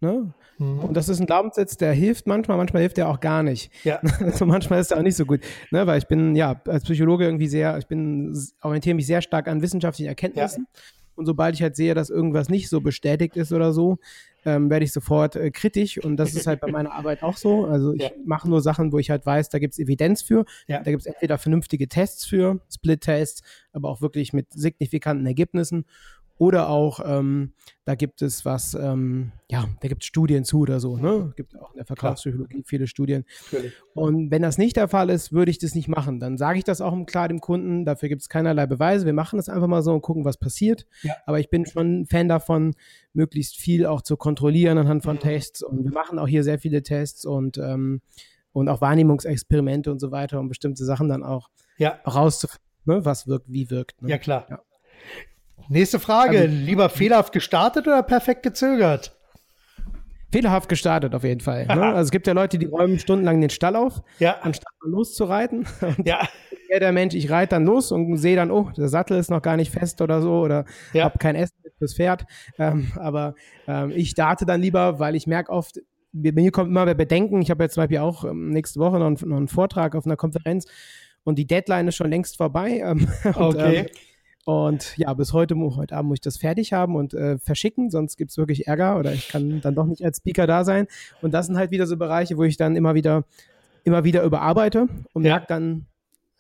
Ne? Mhm. Und das ist ein Glaubenssatz, der hilft manchmal, manchmal hilft der auch gar nicht. Ja. Also manchmal ist er auch nicht so gut. Ne? Weil ich bin ja als Psychologe irgendwie sehr, ich bin, orientiere mich sehr stark an wissenschaftlichen Erkenntnissen. Ja. Und sobald ich halt sehe, dass irgendwas nicht so bestätigt ist oder so, ähm, werde ich sofort äh, kritisch. Und das ist halt bei meiner Arbeit auch so. Also ich ja. mache nur Sachen, wo ich halt weiß, da gibt es Evidenz für. Ja. Da gibt es entweder vernünftige Tests für, Split-Tests, aber auch wirklich mit signifikanten Ergebnissen. Oder auch, ähm, da gibt es was, ähm, ja, da gibt es Studien zu oder so, ne? Gibt auch in der Verkaufspsychologie Klar. viele Studien. Natürlich. Und wenn das nicht der Fall ist, würde ich das nicht machen. Dann sage ich das auch klar dem Kunden, dafür gibt es keinerlei Beweise. Wir machen das einfach mal so und gucken, was passiert. Ja. Aber ich bin schon ein Fan davon, möglichst viel auch zu kontrollieren anhand von mhm. Tests. Und wir machen auch hier sehr viele Tests und, ähm, und auch Wahrnehmungsexperimente und so weiter, um bestimmte Sachen dann auch ja. rauszufinden, ne? was wirkt, wie wirkt. Ne? Ja, klar. Ja. Nächste Frage. Also, Lieber fehlerhaft gestartet oder perfekt gezögert? Fehlerhaft gestartet auf jeden Fall. Ne? Also es gibt ja Leute, die räumen stundenlang den Stall auf, ja. anstatt mal loszureiten. Und ja. der Mensch, ich reite dann los und sehe dann, oh, der Sattel ist noch gar nicht fest oder so oder ja. habe kein Essen fürs Pferd. Ähm, aber ähm, ich starte dann lieber, weil ich merke oft, mir kommt immer bei Bedenken, ich habe jetzt zum Beispiel auch ähm, nächste Woche noch, noch, einen Vortrag auf einer Konferenz und die Deadline ist schon längst vorbei. Ähm, und, okay. Ähm, und ja, bis heute, heute Abend muss ich das fertig haben und äh, verschicken, sonst gibt's wirklich Ärger oder ich kann dann doch nicht als Speaker da sein. Und das sind halt wieder so Bereiche, wo ich dann immer wieder, immer wieder überarbeite und ja. merke dann,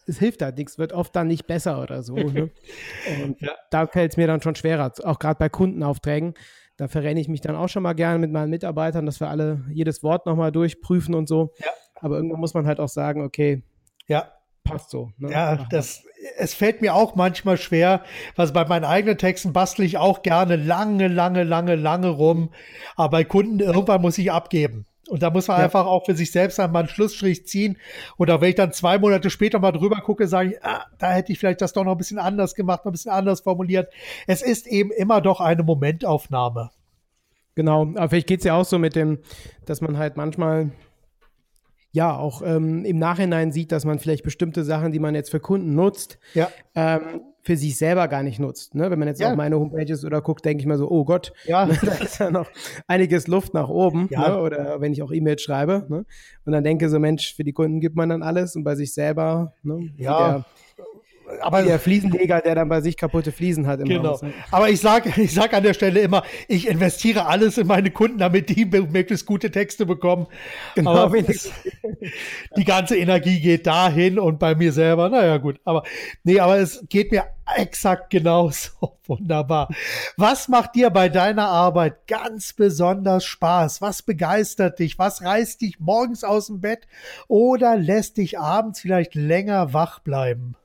es hilft halt nichts, wird oft dann nicht besser oder so. Ne? Und ja. da fällt es mir dann schon schwerer, auch gerade bei Kundenaufträgen. Da verrenne ich mich dann auch schon mal gerne mit meinen Mitarbeitern, dass wir alle jedes Wort nochmal durchprüfen und so. Ja. Aber irgendwann muss man halt auch sagen, okay, ja passt so. Ne? Ja, das, es fällt mir auch manchmal schwer, was bei meinen eigenen Texten bastle ich auch gerne lange, lange, lange, lange rum. Aber bei Kunden irgendwann muss ich abgeben. Und da muss man ja. einfach auch für sich selbst einmal einen Schlussstrich ziehen. Oder wenn ich dann zwei Monate später mal drüber gucke, sage ich, ah, da hätte ich vielleicht das doch noch ein bisschen anders gemacht, noch ein bisschen anders formuliert. Es ist eben immer doch eine Momentaufnahme. Genau, aber vielleicht geht es ja auch so mit dem, dass man halt manchmal ja auch ähm, im Nachhinein sieht, dass man vielleicht bestimmte Sachen, die man jetzt für Kunden nutzt, ja. ähm, für sich selber gar nicht nutzt. Ne? Wenn man jetzt ja. auf meine Homepages oder guckt, denke ich mir so, oh Gott, ja. da ist ja noch einiges Luft nach oben. Ja. Ne? Oder wenn ich auch E-Mails schreibe. Ne? Und dann denke so, Mensch, für die Kunden gibt man dann alles und bei sich selber, ne, ja. der aber der Fliesenleger, der dann bei sich kaputte Fliesen hat. Im genau. Haus, ne? Aber ich sage ich sag an der Stelle immer, ich investiere alles in meine Kunden, damit die möglichst gute Texte bekommen. Genau, aber die ganze Energie geht dahin und bei mir selber, naja gut. Aber nee, aber es geht mir exakt genauso. Wunderbar. Was macht dir bei deiner Arbeit ganz besonders Spaß? Was begeistert dich? Was reißt dich morgens aus dem Bett oder lässt dich abends vielleicht länger wach bleiben?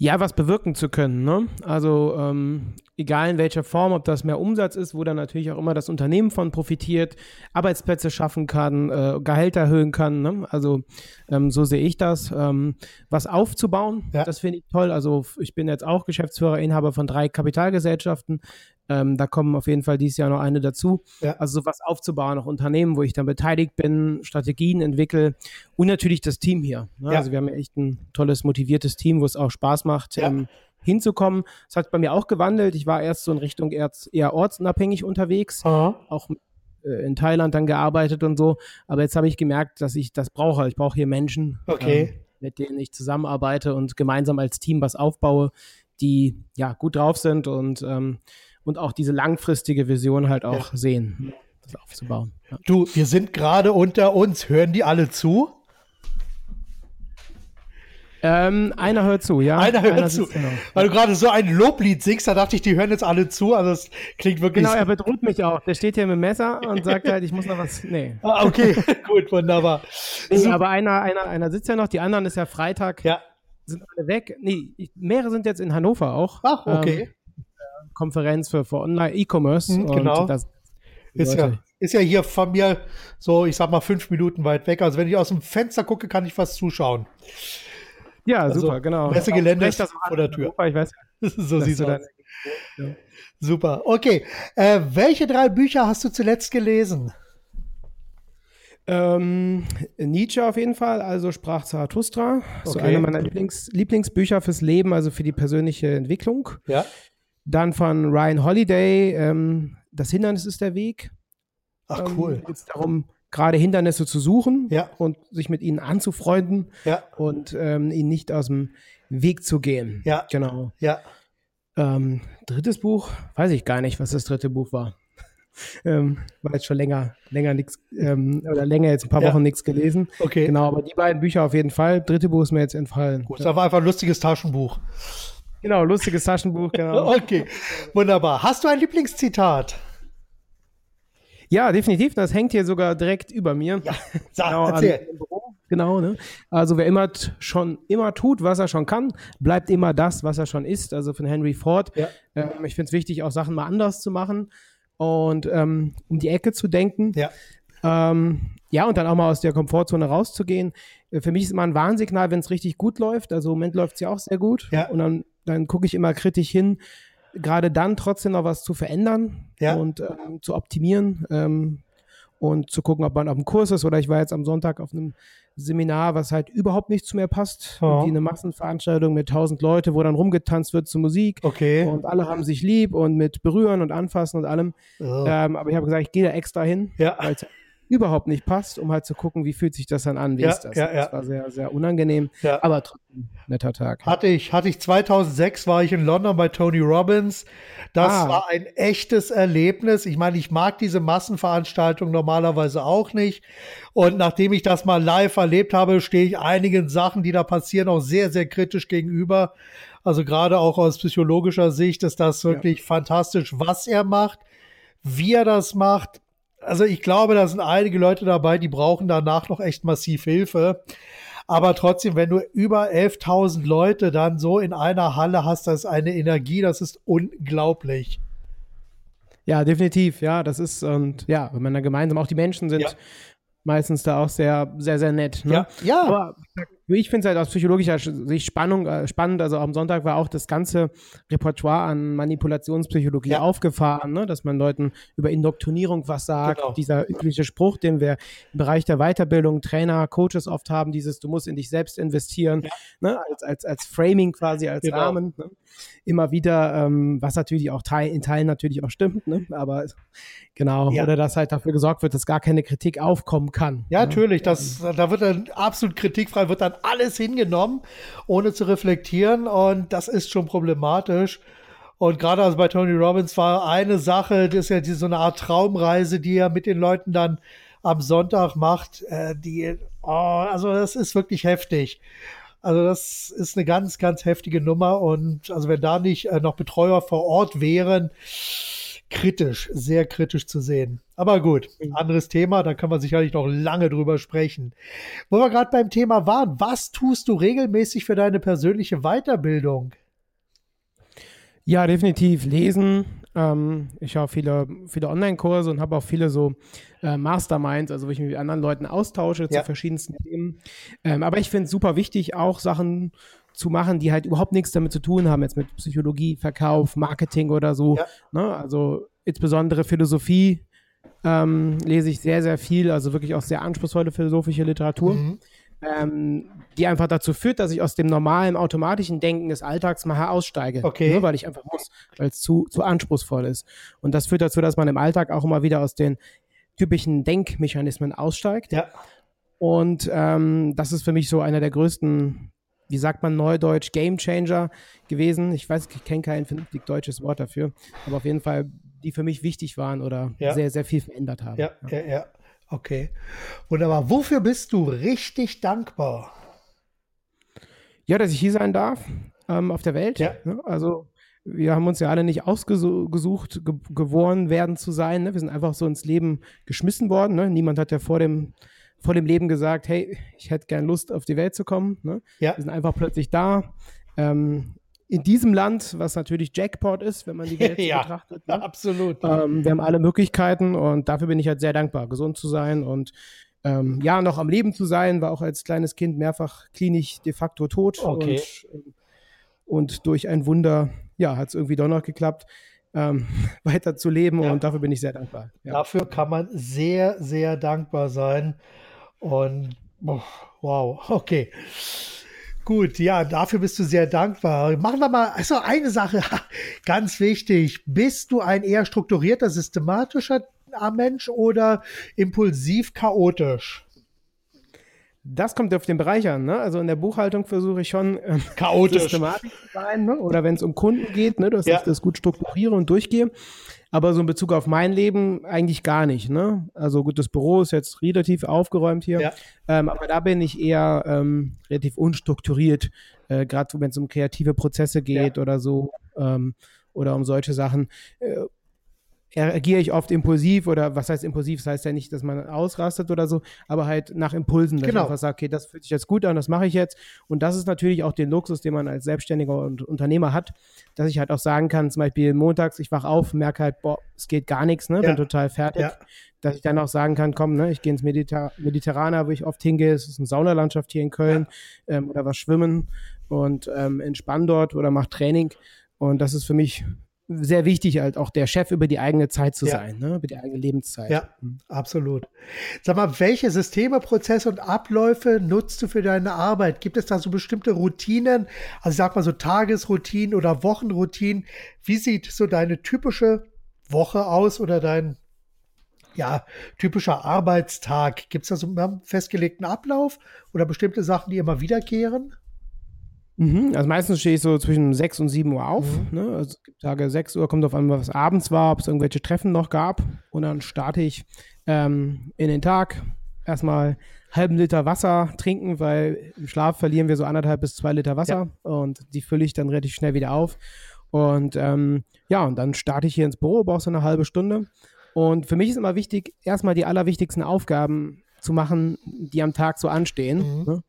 Ja, was bewirken zu können. Ne? Also ähm, egal in welcher Form, ob das mehr Umsatz ist, wo dann natürlich auch immer das Unternehmen von profitiert, Arbeitsplätze schaffen kann, äh, Gehälter erhöhen kann. Ne? Also ähm, so sehe ich das. Ähm, was aufzubauen, ja. das finde ich toll. Also ich bin jetzt auch Geschäftsführer, Inhaber von drei Kapitalgesellschaften. Ähm, da kommen auf jeden Fall dieses Jahr noch eine dazu. Ja. Also sowas aufzubauen, auch Unternehmen, wo ich dann beteiligt bin, Strategien entwickle und natürlich das Team hier. Ne? Ja. Also wir haben ja echt ein tolles, motiviertes Team, wo es auch Spaß macht. Ähm, hinzukommen. Das hat bei mir auch gewandelt. Ich war erst so in Richtung eher, ortsunabhängig unterwegs, Aha. auch äh, in Thailand dann gearbeitet und so. Aber jetzt habe ich gemerkt, dass ich das brauche. Ich brauche hier Menschen, okay. ähm, mit denen ich zusammenarbeite und gemeinsam als Team was aufbaue, die ja gut drauf sind und, ähm, und auch diese langfristige Vision halt auch ja. sehen, das aufzubauen. Ja. Du, wir sind gerade unter uns. Hören die alle zu? Ähm, einer hört zu, ja. Einer hört einer zu. Genau. Weil du gerade so ein Loblied singst, da dachte ich, die hören jetzt alle zu. Also es klingt wirklich. Genau, er bedroht mich auch. Der steht hier mit dem Messer und sagt halt, ich muss noch was. Nee. Ah, okay, gut, wunderbar. Nee, so. aber einer, einer, einer sitzt ja noch, die anderen ist ja Freitag. Ja. Sind alle weg. Nee, mehrere sind jetzt in Hannover auch. Ach, okay. Ähm, Konferenz für, für Online-E-Commerce. Mhm, genau. Das, ist ja, ist ja hier von mir so, ich sag mal, fünf Minuten weit weg. Also wenn ich aus dem Fenster gucke, kann ich was zuschauen. Ja, also, super, genau. Gelände ist vor der Tür. Europa, ich weiß. so siehst du das. Ja. Super. Okay. Äh, welche drei Bücher hast du zuletzt gelesen? Ähm, Nietzsche auf jeden Fall, also sprach Zarathustra. Okay. So eine meiner Lieblings Lieblingsbücher fürs Leben, also für die persönliche Entwicklung. Ja. Dann von Ryan Holiday, ähm, Das Hindernis ist der Weg. Ach cool. Ähm, geht darum, gerade Hindernisse zu suchen ja. und sich mit ihnen anzufreunden ja. und ähm, ihnen nicht aus dem Weg zu gehen. Ja. Genau. Ja. Ähm, drittes Buch, weiß ich gar nicht, was das dritte Buch war. ähm, war jetzt schon länger, länger nichts, ähm, oder länger jetzt ein paar ja. Wochen nichts gelesen. Okay. Genau, aber die beiden Bücher auf jeden Fall. Dritte Buch ist mir jetzt entfallen. Gut, das war einfach ein lustiges Taschenbuch. Genau, lustiges Taschenbuch, genau. Okay, wunderbar. Hast du ein Lieblingszitat? Ja, definitiv. Das hängt hier sogar direkt über mir. Ja, sag, genau, erzähl. Genau, ne? Also wer immer schon immer tut, was er schon kann, bleibt immer das, was er schon ist. Also von Henry Ford. Ja. Ähm, ich finde es wichtig, auch Sachen mal anders zu machen und ähm, um die Ecke zu denken. Ja. Ähm, ja, und dann auch mal aus der Komfortzone rauszugehen. Äh, für mich ist immer ein Warnsignal, wenn es richtig gut läuft. Also im Moment läuft es ja auch sehr gut. Ja. Und dann, dann gucke ich immer kritisch hin, gerade dann trotzdem noch was zu verändern ja. und ähm, zu optimieren ähm, und zu gucken, ob man auf dem Kurs ist. Oder ich war jetzt am Sonntag auf einem Seminar, was halt überhaupt nicht zu mir passt. Oh. Die eine Massenveranstaltung mit tausend Leute, wo dann rumgetanzt wird zur Musik. Okay. Und alle haben sich lieb und mit Berühren und Anfassen und allem. Oh. Ähm, aber ich habe gesagt, ich gehe da extra hin, Ja. weil es überhaupt nicht passt, um halt zu gucken, wie fühlt sich das dann an, wie Ja, ist das. ja, ja. Das war sehr, sehr unangenehm, Ja. aber trotzdem netter Tag. Hatte ich, hatte ich 2006 war ich in London bei Tony Robbins. Das Ah. war ein echtes Erlebnis. Ich meine, ich mag diese Massenveranstaltungen normalerweise auch nicht. Und nachdem ich das mal live erlebt habe, stehe ich einigen Sachen, die da passieren, auch sehr, sehr kritisch gegenüber. Also gerade auch aus psychologischer Sicht ist das wirklich fantastisch, was er macht, wie er das macht. Also ich glaube, da sind einige Leute dabei, die brauchen danach noch echt massiv Hilfe. Aber trotzdem, wenn du über 11.000 Leute dann so in einer Halle hast, das ist eine Energie, das ist unglaublich. Ja, definitiv, ja, das ist, und ja, wenn man da gemeinsam, auch die Menschen sind Ja. meistens da auch sehr, sehr, sehr nett. Ne? Ja, ja. Aber ich finde es halt aus psychologischer Sicht Spannung, äh, spannend. Also am Sonntag war auch das ganze Repertoire an Manipulationspsychologie Ja. aufgefahren, ne? dass man Leuten über Indoktrinierung was sagt. Genau. Dieser übliche Spruch, den wir im Bereich der Weiterbildung, Trainer, Coaches oft haben, dieses, du musst in dich selbst investieren, ne? als, als, als Framing quasi, als Genau. Rahmen. Ne? Immer wieder, ähm, was natürlich auch Teil, in Teilen natürlich auch stimmt, ne? aber genau, Ja. oder dass halt dafür gesorgt wird, dass gar keine Kritik aufkommen kann. Ja, ne? natürlich. Das, da wird dann absolut kritikfrei, wird dann alles hingenommen, ohne zu reflektieren. Und das ist schon problematisch. Und gerade also bei Tony Robbins war eine Sache, das ist ja die, so eine Art Traumreise, die er mit den Leuten dann am Sonntag macht. Äh, die, oh, also das ist wirklich heftig. Also das ist eine ganz, ganz heftige Nummer. Und also wenn da nicht äh, noch Betreuer vor Ort wären, kritisch, sehr kritisch zu sehen. Aber gut, anderes Thema, da kann man sicherlich noch lange drüber sprechen. Wo wir gerade beim Thema waren, was tust du regelmäßig für deine persönliche Weiterbildung? Ja, definitiv lesen. Ähm, ich habe viele, viele Online-Kurse und habe auch viele so äh, Masterminds, also wo ich mich mit anderen Leuten austausche Ja. zu verschiedensten Themen. Ähm, aber ich finde es super wichtig, auch Sachen zu machen, die halt überhaupt nichts damit zu tun haben, jetzt mit Psychologie, Verkauf, Marketing oder so. Ja. Ne? Also insbesondere Philosophie ähm, lese ich sehr, sehr viel, also wirklich auch sehr anspruchsvolle philosophische Literatur Mhm. ähm, die einfach dazu führt, dass ich aus dem normalen, automatischen Denken des Alltags mal aussteige. Okay. Ne, weil ich einfach muss, weil es zu, zu anspruchsvoll ist. Und das führt dazu, dass man im Alltag auch immer wieder aus den typischen Denkmechanismen aussteigt. Ja, Und ähm, das ist für mich so einer der größten, wie sagt man neudeutsch, Game Changer gewesen. Ich weiß, ich kenne kein vernünftig deutsches Wort dafür, aber auf jeden Fall, die für mich wichtig waren oder Ja. sehr, sehr viel verändert haben. ja, ja, ja. Okay. Wunderbar. Wofür bist du richtig dankbar? Ja, dass ich hier sein darf ähm, auf der Welt. Ja. Ne? Also wir haben uns ja alle nicht ausgesucht, ge geboren werden zu sein. Ne? Wir sind einfach so ins Leben geschmissen worden. Ne? Niemand hat ja vor dem, vor dem Leben gesagt, hey, ich hätte gern Lust, auf die Welt zu kommen. Ne? Ja, Wir sind einfach plötzlich da. Ähm, in diesem Land, was natürlich Jackpot ist, wenn man die Welt Ja. betrachtet. Ne? absolut. Ähm, wir haben alle Möglichkeiten und dafür bin ich halt sehr dankbar, gesund zu sein und ähm, ja, noch am Leben zu sein, war auch als kleines Kind mehrfach klinisch de facto tot Okay. und, und durch ein Wunder, ja, hat es irgendwie doch noch geklappt, ähm, weiter zu leben Ja. und dafür bin ich sehr dankbar. Ja. Dafür kann man sehr, sehr dankbar sein. Und oh, wow, okay. Gut, ja, dafür bist du sehr dankbar. Machen wir mal, also eine Sache, ganz wichtig. Bist du ein eher strukturierter, systematischer Mensch oder impulsiv chaotisch? Das kommt auf den Bereich an. Ne? Also in der Buchhaltung versuche ich schon ähm, chaotisch systematisch zu sein. Ne? Oder wenn es um Kunden geht, ne? dass ja. ich das gut strukturiere und durchgehe. Aber so in Bezug auf mein Leben eigentlich gar nicht. Ne? Also gut, das Büro ist jetzt relativ aufgeräumt hier. Ja. Ähm, aber da bin ich eher ähm, relativ unstrukturiert, äh, gerade wenn es um kreative Prozesse geht ja. oder so. Ähm, oder um solche Sachen. Äh, reagiere ich oft impulsiv oder was heißt impulsiv? Das heißt ja nicht, dass man ausrastet oder so, aber halt nach Impulsen, dass genau. ich einfach sage, okay, das fühlt sich jetzt gut an, das mache ich jetzt. Und das ist natürlich auch den Luxus, den man als Selbstständiger und Unternehmer hat, dass ich halt auch sagen kann, zum Beispiel montags, ich wach auf, merke halt, boah, es geht gar nichts, ne, ja. bin total fertig. Ja. Dass ich dann auch sagen kann, komm, ne, ich gehe ins Mediter Mediterraner, wo ich oft hingehe, es ist eine Saunalandschaft hier in Köln ja. ähm, oder was schwimmen und ähm, entspann dort oder mach Training. Und das ist für mich sehr wichtig, halt auch der Chef über die eigene Zeit zu ja. sein, ne? über die eigene Lebenszeit. Ja, mhm. absolut. Sag mal, welche Systeme, Prozesse und Abläufe nutzt du für deine Arbeit? Gibt es da so bestimmte Routinen? Also sag mal so Tagesroutinen oder Wochenroutinen. Wie sieht so deine typische Woche aus oder dein ja, typischer Arbeitstag? Gibt es da so einen festgelegten Ablauf oder bestimmte Sachen, die immer wiederkehren? Mhm, also meistens stehe ich so zwischen 6 und 7 Uhr auf. Mhm. Ne? Also Tage 6 Uhr kommt auf einmal, was abends war, ob es irgendwelche Treffen noch gab. Und dann starte ich ähm, in den Tag. Erstmal halben Liter Wasser trinken, weil im Schlaf verlieren wir so anderthalb bis zwei Liter Wasser ja. und die fülle ich dann relativ schnell wieder auf. Und ähm, ja, und dann starte ich hier ins Büro, brauche so eine halbe Stunde. Und für mich ist immer wichtig, erstmal die allerwichtigsten Aufgaben zu machen, die am Tag so anstehen. Mhm. Ne?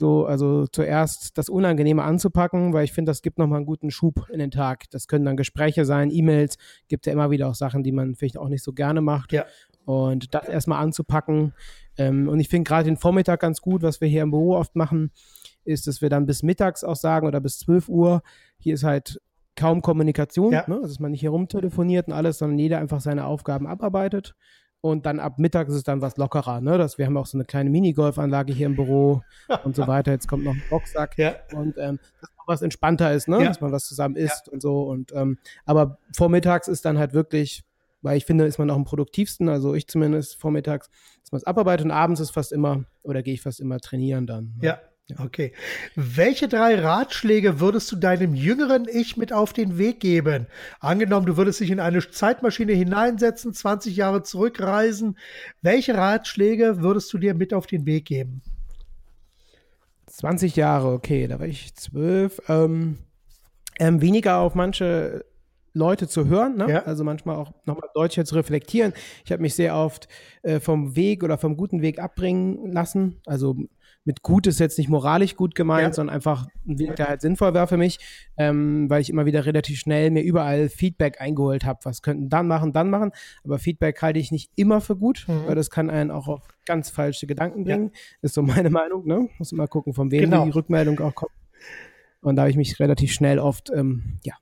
So, also zuerst das Unangenehme anzupacken, weil ich finde, das gibt nochmal einen guten Schub in den Tag. Das können dann Gespräche sein, E-Mails, gibt ja immer wieder auch Sachen, die man vielleicht auch nicht so gerne macht. Ja. Und das erstmal anzupacken. Ähm, und ich finde gerade den Vormittag ganz gut, was wir hier im Büro oft machen, ist, dass wir dann bis mittags auch sagen oder bis 12 Uhr, hier ist halt kaum Kommunikation, ja. ne? also dass man nicht hier rumtelefoniert und alles, sondern jeder einfach seine Aufgaben abarbeitet. Und dann ab Mittag ist es dann was lockerer, ne? Das, wir haben auch so eine kleine Minigolfanlage hier im Büro und so weiter. Jetzt kommt noch ein Boxsack. Ja. Und ähm, dass auch was entspannter ist, ne? Ja. Dass man was zusammen isst ja. und so. Und ähm, aber vormittags ist dann halt wirklich, weil ich finde, ist man auch am produktivsten, also ich zumindest vormittags, dass man es abarbeitet und abends ist fast immer, oder gehe ich fast immer trainieren dann. Ne? Ja. Okay. Welche drei Ratschläge würdest du deinem jüngeren Ich mit auf den Weg geben? Angenommen, du würdest dich in eine Zeitmaschine hineinsetzen, 20 Jahre zurückreisen. Welche Ratschläge würdest du dir mit auf den Weg geben? 20 Jahre, okay, da war ich zwölf. Ähm, ähm, weniger auf manche Leute zu hören, ne? ja. also manchmal auch nochmal Deutsch jetzt reflektieren. Ich habe mich sehr oft äh, vom Weg oder vom guten Weg abbringen lassen. Also mit gut ist jetzt nicht moralisch gut gemeint, ja. sondern einfach ein Weg, der halt sinnvoll war für mich, ähm, weil ich immer wieder relativ schnell mir überall Feedback eingeholt habe. Was könnten dann machen, dann machen. Aber Feedback halte ich nicht immer für gut, mhm. weil das kann einen auch auf ganz falsche Gedanken bringen. Ja. Ist so meine Meinung. Ne? Muss immer gucken, von wem genau. die Rückmeldung auch kommt. Und da habe ich mich relativ schnell oft, ähm, ja,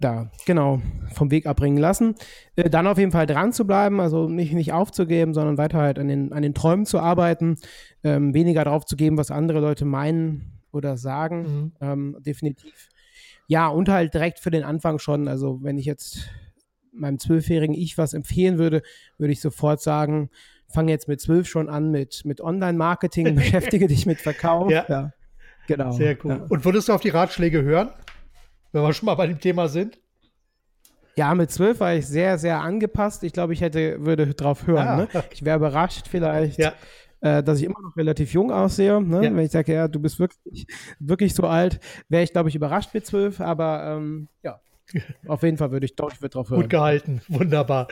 da, genau, vom Weg abbringen lassen. Äh, dann auf jeden Fall dran zu bleiben, also nicht, nicht aufzugeben, sondern weiter halt an den, an den Träumen zu arbeiten, ähm, weniger drauf zu geben, was andere Leute meinen oder sagen, mhm. ähm, definitiv. Ja, und halt direkt für den Anfang schon, also wenn ich jetzt meinem zwölfjährigen Ich was empfehlen würde, würde ich sofort sagen, fange jetzt mit zwölf schon an mit, mit Online-Marketing, beschäftige dich mit Verkauf. Ja. ja. Genau. Sehr cool. Ja. Und würdest du auf die Ratschläge hören? Wenn wir schon mal bei dem Thema sind? Ja, mit zwölf war ich sehr, sehr angepasst. Ich glaube, ich hätte, würde drauf hören. Ah, ne? Ich wäre überrascht vielleicht, ja. äh, dass ich immer noch relativ jung aussehe. Ne? Ja. Wenn ich sage, ja, du bist wirklich, wirklich so alt, wäre ich, glaube ich, überrascht mit zwölf. Aber ähm, ja, auf jeden Fall würde ich doch, ich würde drauf hören. Gut gehalten, wunderbar.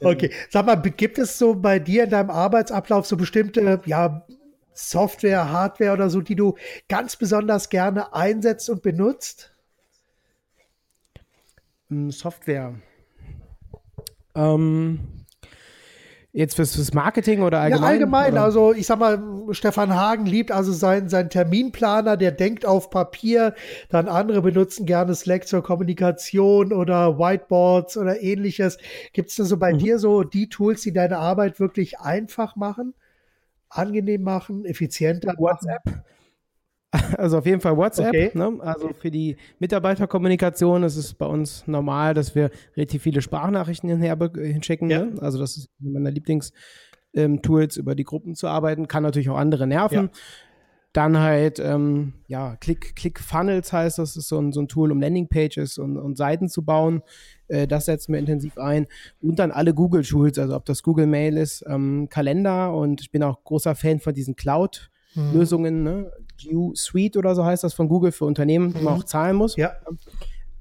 Okay, sag mal, gibt es so bei dir in deinem Arbeitsablauf so bestimmte, ja, Software, Hardware oder so, die du ganz besonders gerne einsetzt und benutzt? Hm, Software. Ähm, jetzt fürs, fürs Marketing oder allgemein? Ja, allgemein. Oder? Also ich sag mal, Stefan Hagen liebt also seinen, seinen Terminplaner, der denkt auf Papier. Dann andere benutzen gerne Slack zur Kommunikation oder Whiteboards oder ähnliches. Gibt es denn so bei mhm. dir so die Tools, die deine Arbeit wirklich einfach machen, angenehm machen, effizienter? WhatsApp. Machen? Also auf jeden Fall WhatsApp. Okay. Ne? Also für die Mitarbeiterkommunikation ist es bei uns normal, dass wir relativ viele Sprachnachrichten hinschicken. Ja. Ne? Also das ist meine Lieblings ähm, Tools über die Gruppen zu arbeiten, kann natürlich auch andere nerven. Ja. Dann halt, ähm, ja, Click, Click Funnels heißt, das ist so ein, so ein Tool, um Landingpages und, und Seiten zu bauen. Äh, das setzen wir intensiv ein. Und dann alle Google-Tools, also ob das Google Mail ist, ähm, Kalender und ich bin auch großer Fan von diesen Cloud-Lösungen, mhm. ne? G Suite oder so heißt das von Google für Unternehmen, wo man mhm. auch zahlen muss. Ja.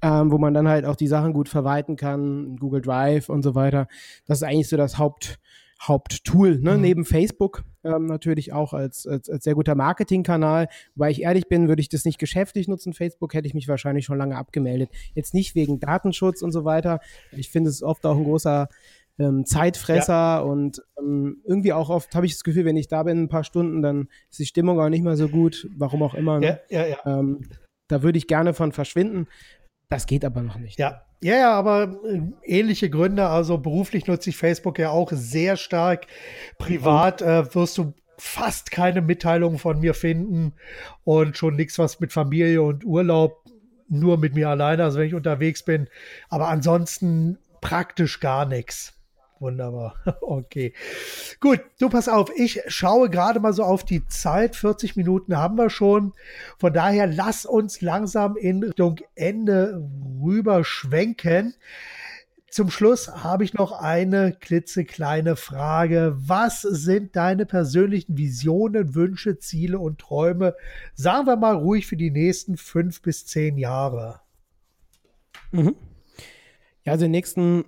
Ähm, wo man dann halt auch die Sachen gut verwalten kann, Google Drive und so weiter. Das ist eigentlich so das Haupt, Haupttool, ne? Mhm. neben Facebook ähm, natürlich auch als, als, als sehr guter Marketingkanal. Wobei ich ehrlich bin, würde ich das nicht geschäftlich nutzen. Facebook hätte ich mich wahrscheinlich schon lange abgemeldet. Jetzt nicht wegen Datenschutz und so weiter. Ich finde es oft auch ein großer ähm, Zeitfresser ja. und ähm, irgendwie auch oft habe ich das Gefühl, wenn ich da bin ein paar Stunden, dann ist die Stimmung auch nicht mehr so gut, warum auch immer. Ne? Ja, ja, ja. Ähm, da würde ich gerne von verschwinden. Das geht aber noch nicht. Ja, ja, ja, aber äh, ähnliche Gründe. Also beruflich nutze ich Facebook ja auch sehr stark. Privat äh, wirst du fast keine Mitteilungen von mir finden und schon nichts was mit Familie und Urlaub, nur mit mir alleine, also wenn ich unterwegs bin. Aber ansonsten praktisch gar nichts. Wunderbar. Okay. Gut, du pass auf, ich schaue gerade mal so auf die Zeit. 40 Minuten haben wir schon. Von daher lass uns langsam in Richtung Ende rüber schwenken. Zum Schluss habe ich noch eine klitzekleine Frage. Was sind deine persönlichen Visionen, Wünsche, Ziele und Träume? Sagen wir mal ruhig für die nächsten fünf bis zehn Jahre. Mhm. Ja, also den nächsten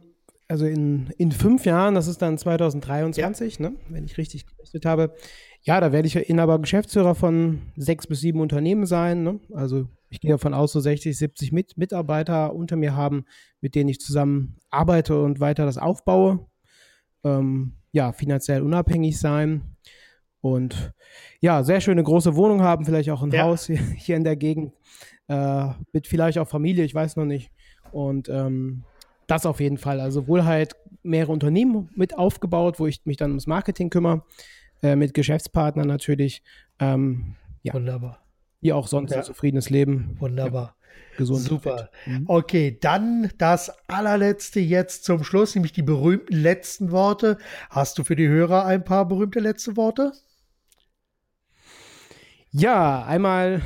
also in, in fünf Jahren, das ist dann 2023, ja. ne, wenn ich richtig gerechnet habe, ja, da werde ich Inhaber Geschäftsführer von sechs bis sieben Unternehmen sein. Ne? Also ich gehe davon aus, so 60, 70 Mit Mitarbeiter unter mir haben, mit denen ich zusammen arbeite und weiter das aufbaue. Ähm, ja, finanziell unabhängig sein und ja, sehr schöne große Wohnung haben, vielleicht auch ein ja. Haus hier, hier, in der Gegend, äh, mit vielleicht auch Familie, ich weiß noch nicht. Und ähm, das auf jeden Fall. Also wohl halt mehrere Unternehmen mit aufgebaut, wo ich mich dann ums Marketing kümmere, äh, mit Geschäftspartnern natürlich. Ähm, ja. Wunderbar. Wie auch sonst ja. ein zufriedenes Leben. Wunderbar. Ja. Gesund. Super. Mhm. Okay, dann das allerletzte jetzt zum Schluss, nämlich die berühmten letzten Worte. Hast du für die Hörer ein paar berühmte letzte Worte? Ja, einmal,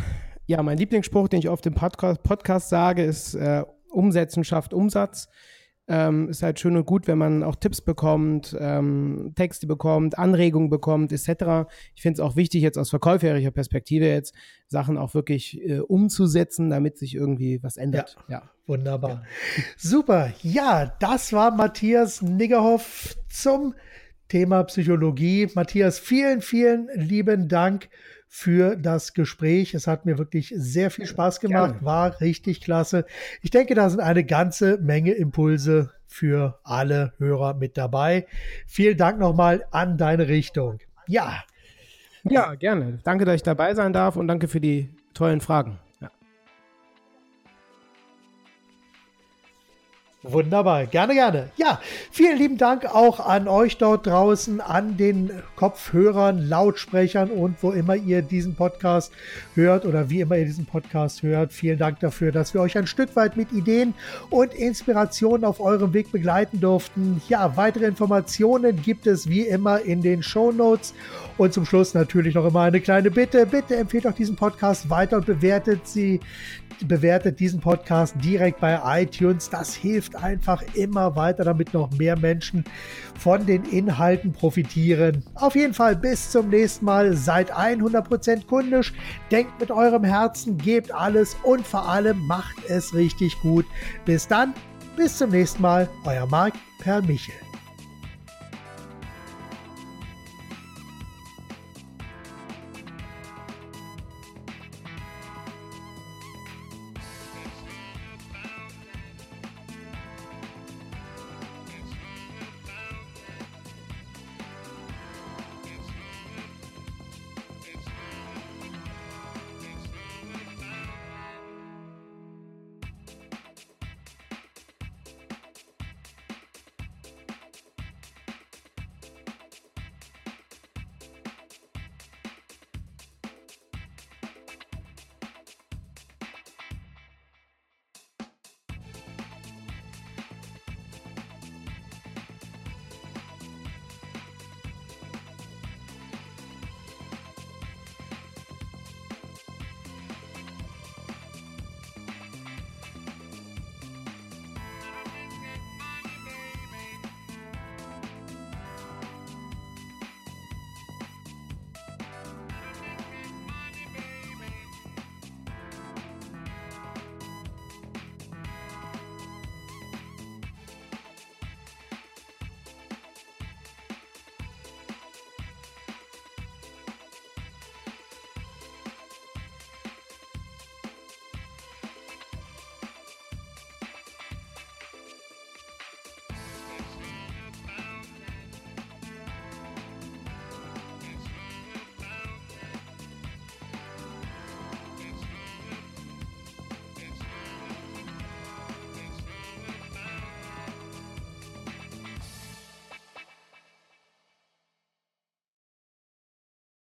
ja, mein Lieblingsspruch, den ich auf dem Podcast, Podcast sage, ist äh, Umsetzen schafft Umsatz. Ähm, ist halt schön und gut, wenn man auch Tipps bekommt, ähm, Texte bekommt, Anregungen bekommt, etc. Ich finde es auch wichtig, jetzt aus verkäuferischer Perspektive jetzt Sachen auch wirklich äh, umzusetzen, damit sich irgendwie was ändert. Ja, ja. wunderbar. Ja. Super. Ja, das war Matthias Niggerhoff zum Thema Psychologie. Matthias, vielen, vielen lieben Dank für das Gespräch. Es hat mir wirklich sehr viel Spaß gemacht, Gerne. war richtig klasse. Ich denke, da sind eine ganze Menge Impulse für alle Hörer mit dabei. Vielen Dank nochmal an deine Richtung. Ja. Ja, gerne. Danke, dass ich dabei sein darf und danke für die tollen Fragen. Wunderbar, gerne, gerne. Ja, vielen lieben Dank auch an euch dort draußen, an den Kopfhörern, Lautsprechern und wo immer ihr diesen Podcast hört oder wie immer ihr diesen Podcast hört. Vielen Dank dafür, dass wir euch ein Stück weit mit Ideen und Inspirationen auf eurem Weg begleiten durften. Ja, weitere Informationen gibt es wie immer in den Show Notes. Und zum Schluss natürlich noch immer eine kleine Bitte. Bitte empfehlt auch diesen Podcast weiter und bewertet sie bewertet diesen Podcast direkt bei iTunes. Das hilft einfach immer weiter, damit noch mehr Menschen von den Inhalten profitieren. Auf jeden Fall bis zum nächsten Mal. Seid 100% kundisch. Denkt mit eurem Herzen, gebt alles und vor allem macht es richtig gut. Bis dann, bis zum nächsten Mal. Euer Marc Per Michel.